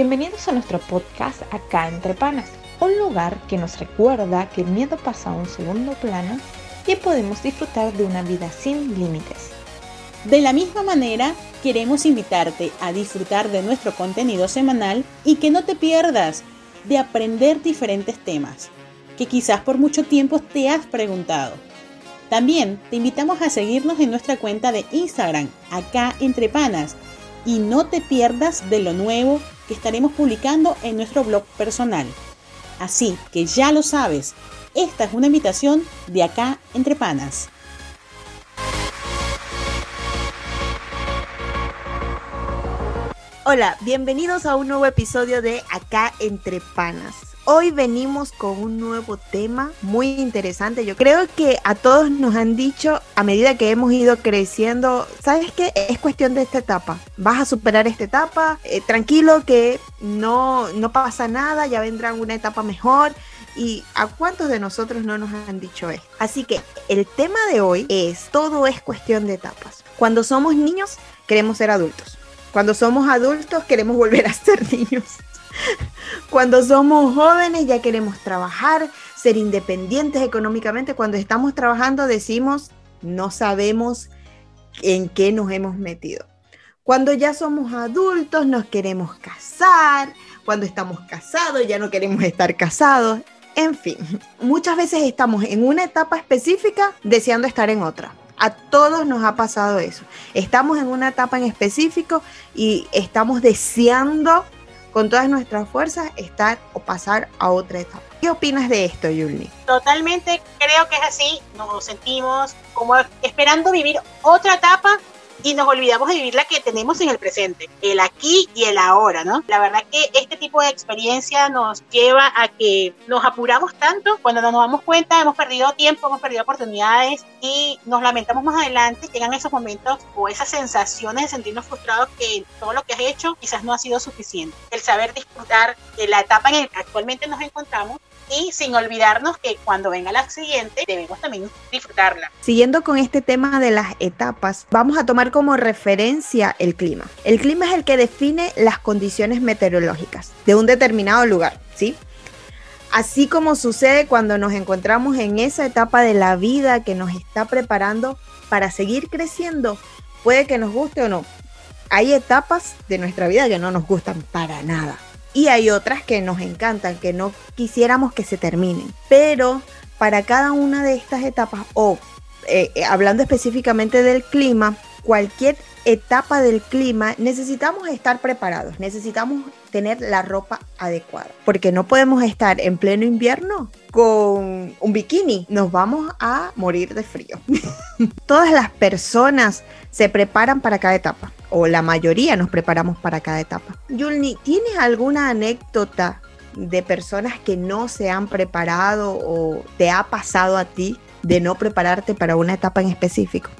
Bienvenidos a nuestro podcast Acá entre Panas, un lugar que nos recuerda que el miedo pasa a un segundo plano y podemos disfrutar de una vida sin límites. De la misma manera, queremos invitarte a disfrutar de nuestro contenido semanal y que no te pierdas de aprender diferentes temas que quizás por mucho tiempo te has preguntado. También te invitamos a seguirnos en nuestra cuenta de Instagram, acá entre panas, y no te pierdas de lo nuevo que estaremos publicando en nuestro blog personal. Así que ya lo sabes, esta es una invitación de acá entre panas. Hola, bienvenidos a un nuevo episodio de Acá entre panas. Hoy venimos con un nuevo tema muy interesante. Yo creo que a todos nos han dicho a medida que hemos ido creciendo, ¿sabes qué? Es cuestión de esta etapa. Vas a superar esta etapa, eh, tranquilo que no, no pasa nada, ya vendrá una etapa mejor. ¿Y a cuántos de nosotros no nos han dicho esto? Así que el tema de hoy es, todo es cuestión de etapas. Cuando somos niños, queremos ser adultos. Cuando somos adultos, queremos volver a ser niños. Cuando somos jóvenes ya queremos trabajar, ser independientes económicamente. Cuando estamos trabajando decimos, no sabemos en qué nos hemos metido. Cuando ya somos adultos nos queremos casar. Cuando estamos casados ya no queremos estar casados. En fin, muchas veces estamos en una etapa específica deseando estar en otra. A todos nos ha pasado eso. Estamos en una etapa en específico y estamos deseando con todas nuestras fuerzas estar o pasar a otra etapa. ¿Qué opinas de esto, Yulni? Totalmente creo que es así. Nos sentimos como esperando vivir otra etapa y nos olvidamos de vivir la que tenemos en el presente, el aquí y el ahora, ¿no? La verdad que este tipo de experiencia nos lleva a que nos apuramos tanto, cuando no nos damos cuenta hemos perdido tiempo, hemos perdido oportunidades y nos lamentamos más adelante, llegan esos momentos o esas sensaciones de sentirnos frustrados que todo lo que has hecho quizás no ha sido suficiente. El saber disfrutar de la etapa en la que actualmente nos encontramos y sin olvidarnos que cuando venga la siguiente debemos también disfrutarla. Siguiendo con este tema de las etapas, vamos a tomar como referencia el clima. El clima es el que define las condiciones meteorológicas de un determinado lugar, ¿sí? Así como sucede cuando nos encontramos en esa etapa de la vida que nos está preparando para seguir creciendo, puede que nos guste o no. Hay etapas de nuestra vida que no nos gustan para nada y hay otras que nos encantan, que no quisiéramos que se terminen. Pero para cada una de estas etapas, o eh, eh, hablando específicamente del clima, cualquier etapa del clima necesitamos estar preparados, necesitamos tener la ropa adecuada, porque no podemos estar en pleno invierno con un bikini, nos vamos a morir de frío. Todas las personas se preparan para cada etapa, o la mayoría nos preparamos para cada etapa. Yulni, ¿tienes alguna anécdota de personas que no se han preparado o te ha pasado a ti de no prepararte para una etapa en específico?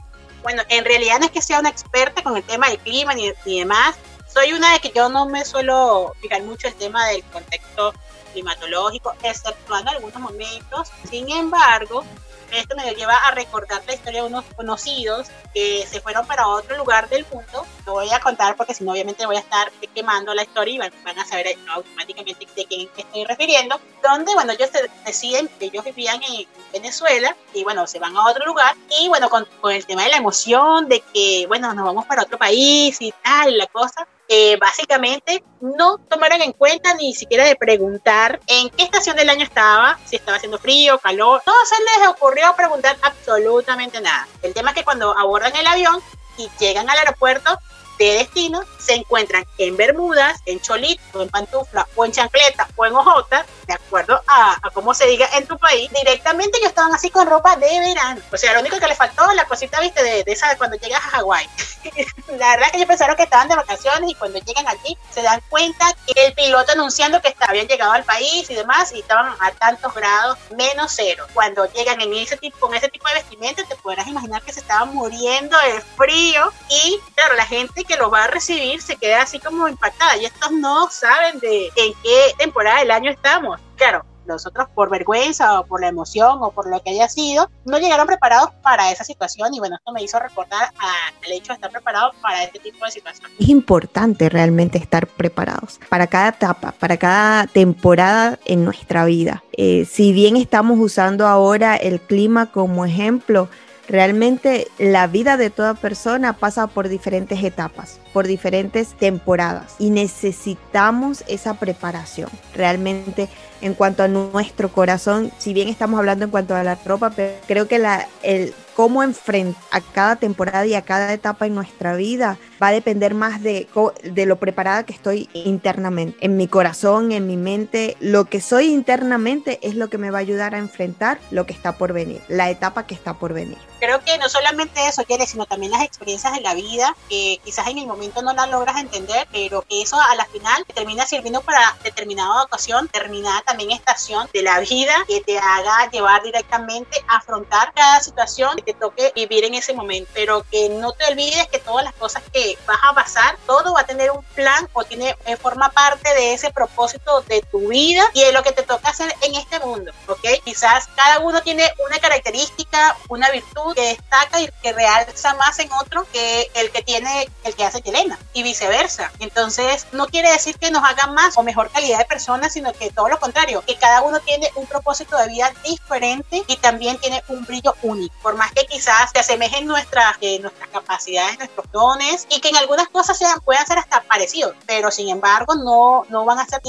Bueno, en realidad no es que sea una experta con el tema del clima ni, ni demás. Soy una de que yo no me suelo fijar mucho el tema del contexto climatológico, exceptuando algunos momentos. Sin embargo, esto me lleva a recordar la historia de unos conocidos que se fueron para otro lugar del mundo. Lo voy a contar porque si no, obviamente voy a estar quemando la historia y van, a saber automáticamente de quién estoy refiriendo. Donde, bueno, ellos deciden que ellos vivían en Venezuela y, bueno, se van a otro lugar. Y, bueno, con, con el tema de la emoción, de que, bueno, nos vamos para otro país y tal, la cosa eh, básicamente no tomaron en cuenta ni siquiera de preguntar en qué estación del año estaba, si estaba haciendo frío, calor, no se les ocurrió preguntar absolutamente nada. El tema es que cuando abordan el avión y llegan al aeropuerto, de destino se encuentran en Bermudas, en Cholito, en Pantufla, o en Chancleta, o en Ojota, de acuerdo a, cómo se diga en tu país, directamente ellos estaban así con ropa de verano. O sea, lo único que les faltó la cosita, viste, de, esa cuando llegas a Hawái. la verdad es que ellos pensaron que estaban de vacaciones y cuando llegan aquí se dan cuenta que el piloto anunciando que habían llegado al país y demás y estaban a tantos grados menos cero. Cuando llegan en ese tipo, con ese tipo de vestimenta, te podrás imaginar que se estaban muriendo de frío y claro, la gente que lo va a recibir se queda así como impactada y estos no saben de en qué temporada del año estamos. Claro, los otros por vergüenza o por la emoción o por lo que haya sido, no llegaron preparados para esa situación y bueno, esto me hizo recordar al hecho de estar preparado para este tipo de situaciones. Es importante realmente estar preparados para cada etapa, para cada temporada en nuestra vida. Eh, si bien estamos usando ahora el clima como ejemplo, realmente la vida de toda persona pasa por diferentes etapas por diferentes temporadas y necesitamos esa preparación. Realmente en cuanto a nuestro corazón, si bien estamos hablando en cuanto a la ropa, pero creo que la, el cómo enfrentar a cada temporada y a cada etapa en nuestra vida va a depender más de, de lo preparada que estoy internamente, en mi corazón, en mi mente. Lo que soy internamente es lo que me va a ayudar a enfrentar lo que está por venir, la etapa que está por venir. Creo que no solamente eso, quiere, sino también las experiencias de la vida, que quizás en el momento no la logras entender, pero eso a la final te termina sirviendo para determinada ocasión, determinada también estación de la vida que te haga llevar directamente a afrontar cada situación te toque vivir en ese momento. Pero que no te olvides que todas las cosas que vas a pasar, todo va a tener un plan o tiene eh, forma parte de ese propósito de tu vida y de lo que te toca hacer en este mundo, ¿ok? Quizás cada uno tiene una característica, una virtud que destaca y que realza más en otro que el que tiene, el que hace Elena y viceversa. Entonces, no quiere decir que nos hagan más o mejor calidad de personas, sino que todo lo contrario, que cada uno tiene un propósito de vida diferente y también tiene un brillo único. Por más que quizás se asemejen nuestras, eh, nuestras capacidades, nuestros dones y que en algunas cosas sean, puedan ser hasta parecidos, pero sin embargo no, no van a ser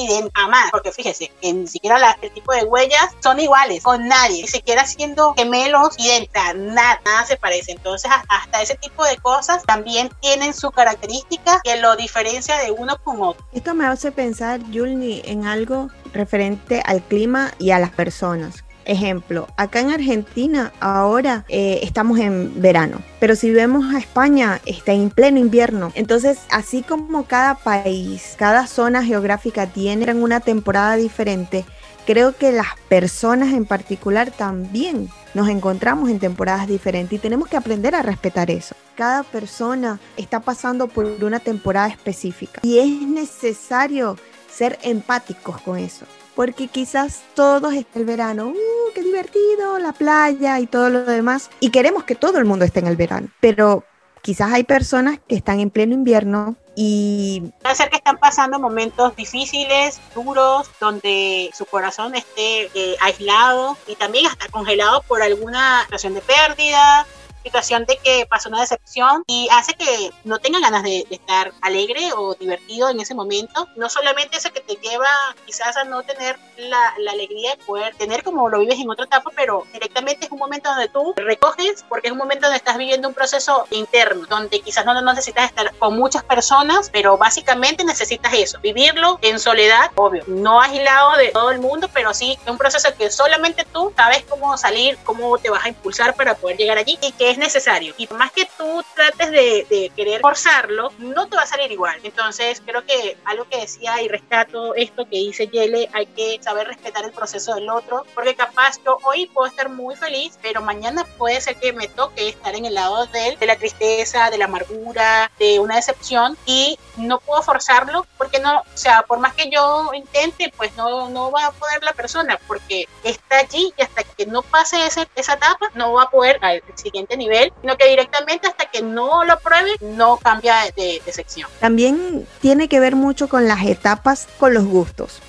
más, porque fíjese, que ni siquiera la, el tipo de huellas son iguales con nadie, ni siquiera siendo gemelos idénticos, nada, nada se parece. Entonces, hasta ese tipo de cosas también tienen su característica que lo diferencia de uno con otro. Esto me hace pensar, Julni, en algo referente al clima y a las personas. Ejemplo, acá en Argentina ahora eh, estamos en verano, pero si vemos a España está en pleno invierno. Entonces, así como cada país, cada zona geográfica tiene una temporada diferente, creo que las personas en particular también nos encontramos en temporadas diferentes y tenemos que aprender a respetar eso. Cada persona está pasando por una temporada específica y es necesario ser empáticos con eso. Porque quizás todos el verano, ¡uh, divertido! La playa y todo lo demás. Y queremos que todo el mundo esté en el verano. Pero quizás hay personas que están en pleno invierno y puede ser que están pasando momentos difíciles, duros, donde su corazón esté eh, aislado y también hasta congelado por alguna situación de pérdida, situación de que pasó una decepción y hace que no tengan ganas de, estar alegre o divertido en ese momento. No solamente eso que te lleva quizás a no tener la, la, alegría de poder tener como lo vives en otra etapa, pero directamente es un momento donde tú recoges, porque es un momento donde estás viviendo un proceso interno, donde quizás no necesitas estar con muchas personas, pero básicamente necesitas eso, vivirlo en soledad, obvio, no aislado de todo el mundo, pero sí un proceso que solamente tú sabes cómo salir, cómo te vas a impulsar para poder llegar allí y que es necesario. Y más que tú trates de, querer forzarlo, no te va a salir igual. Entonces, creo que algo que decía y rescato esto que dice Yele, hay que saber respetar el proceso del otro, porque capaz yo hoy puedo estar muy feliz, pero mañana puede ser que me toque estar en el lado de de la tristeza, de la amargura, de una decepción, y no puedo forzarlo, porque no, o sea, por más que yo intente, pues no, no va a poder la persona, porque está allí y hasta que no pase ese, esa etapa, no va a poder al siguiente nivel, sino que directamente hasta que no lo pruebe, no cambia de, sección. También tiene que ver mucho con las etapas, con los gustos.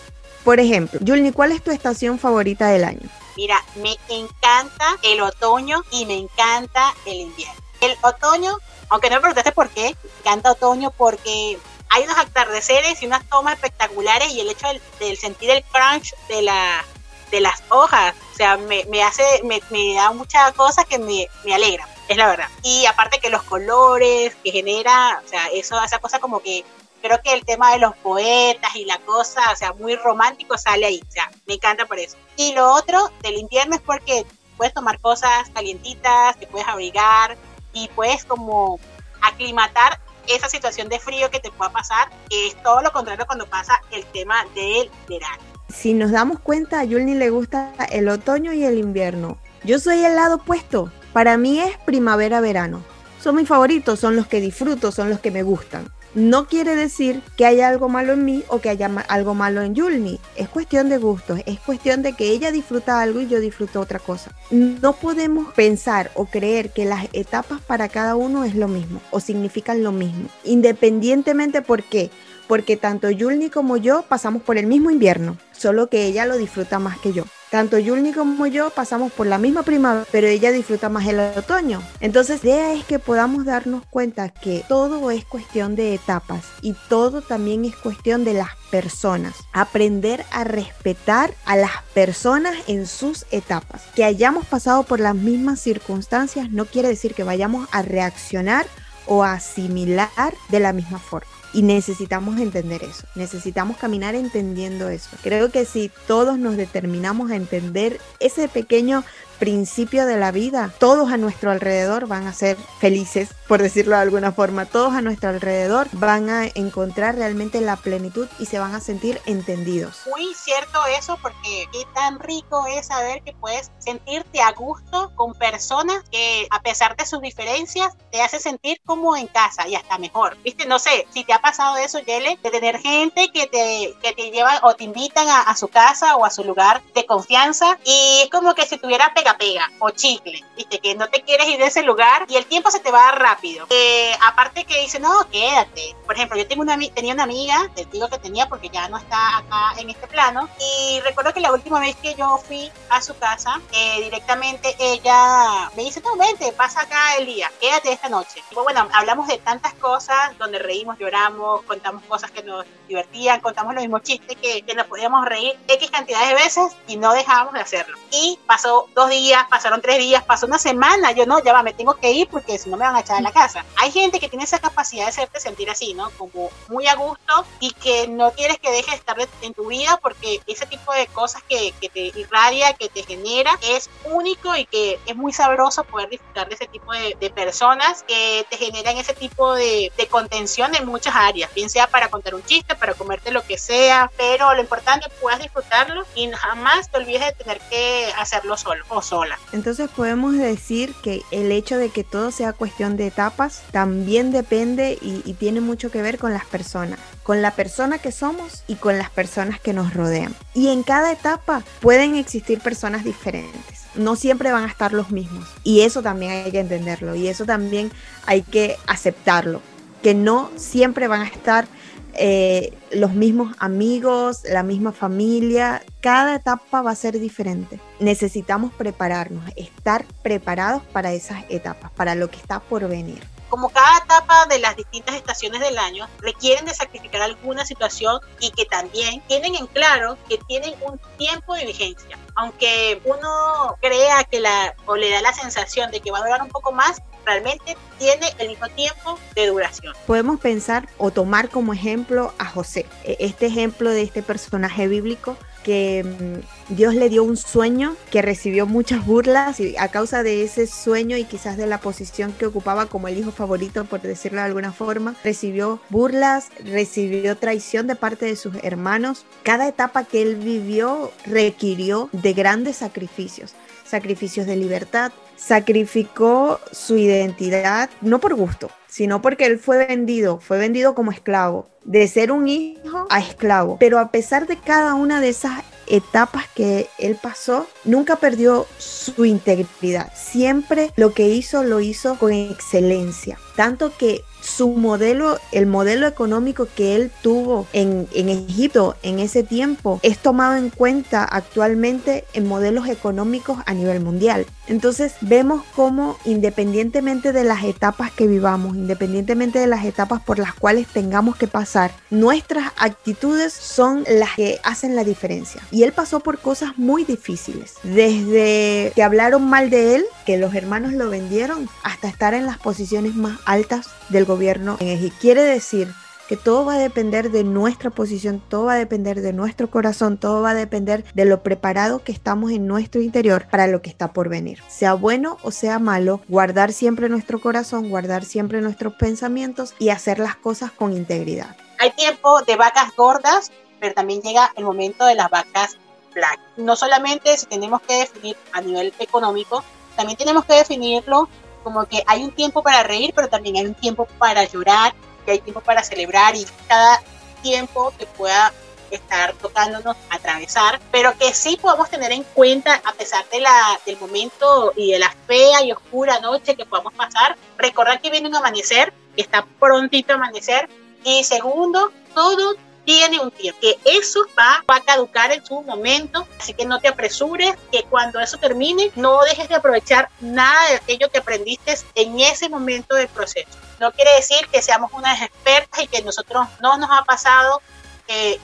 Por ejemplo, Julni, ¿cuál es tu estación favorita del año? Mira, me encanta el otoño y me encanta el invierno. El otoño, aunque no me preguntaste por qué, me encanta otoño porque hay unos atardeceres y unas tomas espectaculares y el hecho del, sentir el crunch de, la, de las hojas sea, me, me hace, me, me, da muchas cosas que me, me alegra, es la verdad. Y aparte que los colores que genera, o sea, eso, esa cosa como que creo que el tema de los poetas y la cosa, o sea, muy romántico sale ahí, o sea, me encanta por eso. Y lo otro del invierno es porque puedes tomar cosas calientitas, te puedes abrigar y puedes como aclimatar esa situación de frío que te pueda pasar, que es todo lo contrario cuando pasa el tema del verano si nos damos cuenta, a Yulni le gusta el otoño y el invierno. Yo soy el lado opuesto. Para mí es primavera-verano. Son mis favoritos, son los que disfruto, son los que me gustan. no quiere decir que haya algo malo en mí o que haya algo malo en Yulni. Es cuestión de gustos, es cuestión de que ella disfruta algo y yo disfruto otra cosa. No podemos pensar o creer que las etapas para cada uno es lo mismo o significan lo mismo, independientemente por qué. Porque tanto Yulni como yo pasamos por el mismo invierno, solo que ella lo disfruta más que yo. Tanto Yulni como yo pasamos por la misma primavera, pero ella disfruta más el otoño. Entonces, la idea es que podamos darnos cuenta que todo es cuestión de etapas y todo también es cuestión de las personas. Aprender a respetar a las personas en sus etapas. Que hayamos pasado por las mismas circunstancias no quiere decir que vayamos a reaccionar o a asimilar de la misma forma. Y necesitamos entender eso, necesitamos caminar entendiendo eso. Creo que si todos nos determinamos a entender ese pequeño principio de la vida, todos a nuestro alrededor van a ser felices, por decirlo de alguna forma. Todos a nuestro alrededor van a encontrar realmente la plenitud y se van a sentir entendidos. Muy cierto eso, porque qué tan rico es saber que puedes sentirte a gusto con personas que a pesar de sus diferencias te hace sentir como en casa y hasta mejor. Viste, no sé, si te ha pasado eso, Yele, de tener gente que te, que te llevan o te invitan a, su casa o a su lugar de confianza y es como que si tuviera pega pega o chicle, viste, que no te quieres ir de ese lugar y el tiempo se te va rápido. Eh, aparte que dice, no, quédate. Por ejemplo, yo tengo una, tenía una amiga, te digo que tenía porque ya no está acá en este plano, y recuerdo que la última vez que yo fui a su casa, eh, directamente ella me dice, no, vente, pasa acá el día, quédate esta noche. Y bueno, hablamos de tantas cosas donde reímos, lloramos, contamos cosas que nos divertían, contamos los mismos chistes que, que nos podíamos reír X cantidades de veces y no dejábamos de hacerlo. Y pasó dos días pasaron tres días, pasó una semana, yo no, ya va, me tengo que ir porque si no me van a echar de la casa. Hay gente que tiene esa capacidad de hacerte sentir así, ¿no? Como muy a gusto y que no quieres que deje de estar en tu vida porque ese tipo de cosas que, que te irradia, que te genera, es único y que es muy sabroso poder disfrutar de ese tipo de, de personas que te generan ese tipo de, de contención en muchas áreas, bien sea para contar un chiste, para comerte lo que sea, pero lo importante es que puedas disfrutarlo y jamás te olvides de tener que hacerlo solo o Entonces podemos decir que el hecho de que todo sea cuestión de etapas también depende y, y tiene mucho que ver con las personas, con la persona que somos y con las personas que nos rodean. Y en cada etapa pueden existir personas diferentes no siempre van a estar los mismos. Y eso también hay que entenderlo. Y eso también hay que aceptarlo. Que no siempre van a estar eh, los mismos amigos, la misma familia, cada etapa va a ser diferente. Necesitamos prepararnos, estar preparados para esas etapas, para lo que está por venir. Como cada etapa de las distintas estaciones del año requieren de sacrificar alguna situación y que también tienen en claro que tienen un tiempo de vigencia. Aunque uno crea que la o le da la sensación de que va a durar un poco más, realmente tiene el mismo tiempo de duración. Podemos pensar o tomar como ejemplo a José, e, este ejemplo de este personaje bíblico que mm, Dios le dio un sueño que recibió muchas burlas y a causa de ese sueño y quizás de la posición que ocupaba como el hijo favorito, por decirlo de alguna forma, recibió burlas, recibió traición de parte de sus hermanos. Cada etapa que él vivió requirió de grandes sacrificios, sacrificios de libertad, sacrificó su identidad no por gusto, sino porque él fue vendido, fue vendido como esclavo, de ser un hijo a esclavo. Pero a pesar de cada una de esas etapas que él pasó, nunca perdió su integridad. Siempre lo que hizo lo hizo con excelencia. Tanto que su modelo, el modelo económico que él tuvo en, en, Egipto en ese tiempo es tomado en cuenta actualmente en modelos económicos a nivel mundial. Entonces vemos cómo independientemente de las etapas que vivamos, independientemente de las etapas por las cuales tengamos que pasar, nuestras actitudes son las que hacen la diferencia. Y él pasó por cosas muy difíciles, desde que hablaron mal de él, que los hermanos lo vendieron, hasta estar en las posiciones más altas del gobierno en Egipto. Quiere decir que todo va a depender de nuestra posición, todo va a depender de nuestro corazón, todo va a depender de lo preparado que estamos en nuestro interior para lo que está por venir. Sea bueno o sea malo, guardar siempre nuestro corazón, guardar siempre nuestros pensamientos y hacer las cosas con integridad. Hay tiempo de vacas gordas, pero también llega el momento de las vacas black. No solamente si tenemos que definir a nivel económico, también tenemos que definirlo como que hay un tiempo para reír, pero también hay un tiempo para llorar, que hay tiempo para celebrar y cada tiempo que pueda estar tocándonos atravesar, pero que sí podemos tener en cuenta, a pesar de la, del momento y de la fea y oscura noche que podamos pasar, recordar que viene un amanecer, que está prontito a amanecer, y segundo, todo tiene un tiempo, que eso va, va a caducar en su momento, así que no te apresures, que cuando eso termine, no dejes de aprovechar nada de aquello que aprendiste en ese momento del proceso. No quiere decir que seamos unas expertas y que nosotros no nos ha pasado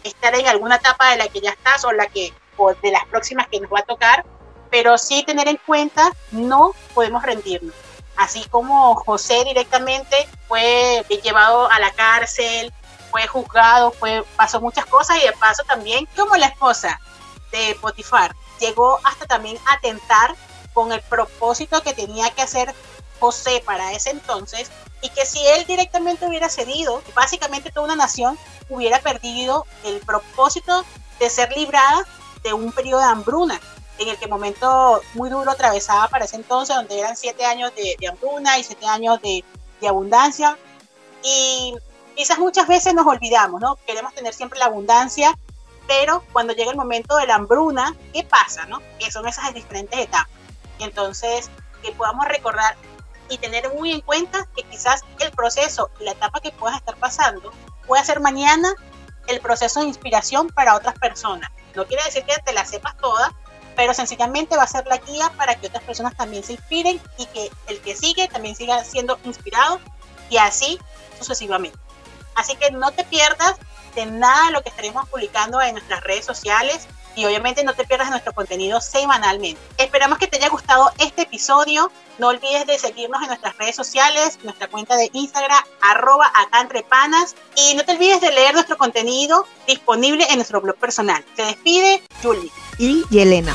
estar en alguna etapa de la que ya estás o la que o de las próximas que nos va a tocar, pero sí tener en cuenta no podemos rendirnos. Así como José directamente fue llevado a la cárcel, fue juzgado, fue pasó muchas cosas y de paso también como la esposa de Potifar llegó hasta también a tentar con el propósito que tenía que hacer José para ese entonces y que si él directamente hubiera cedido, básicamente toda una nación hubiera perdido el propósito de ser librada de un periodo de hambruna, en el que momento muy duro atravesaba para ese entonces, donde eran siete años de, hambruna y siete años de, de, abundancia. Y quizás muchas veces nos olvidamos, ¿no? Queremos tener siempre la abundancia, pero cuando llega el momento de la hambruna, ¿qué pasa, no? Que son esas diferentes etapas. Entonces, que podamos recordar y tener muy en cuenta que quizás el proceso la etapa que puedas estar pasando puede ser mañana el proceso de inspiración para otras personas. No quiere decir que te la sepas toda, pero sencillamente va a ser la guía para que otras personas también se inspiren y que el que sigue también siga siendo inspirado y así sucesivamente. Así que no te pierdas de nada de lo que estaremos publicando en nuestras redes sociales y obviamente no te pierdas nuestro contenido semanalmente. Esperamos que te haya gustado este episodio. No olvides de seguirnos en nuestras redes sociales, nuestra cuenta de Instagram, arroba acá. Y no te olvides de leer nuestro contenido disponible en nuestro blog personal. Se despide Julie y Yelena.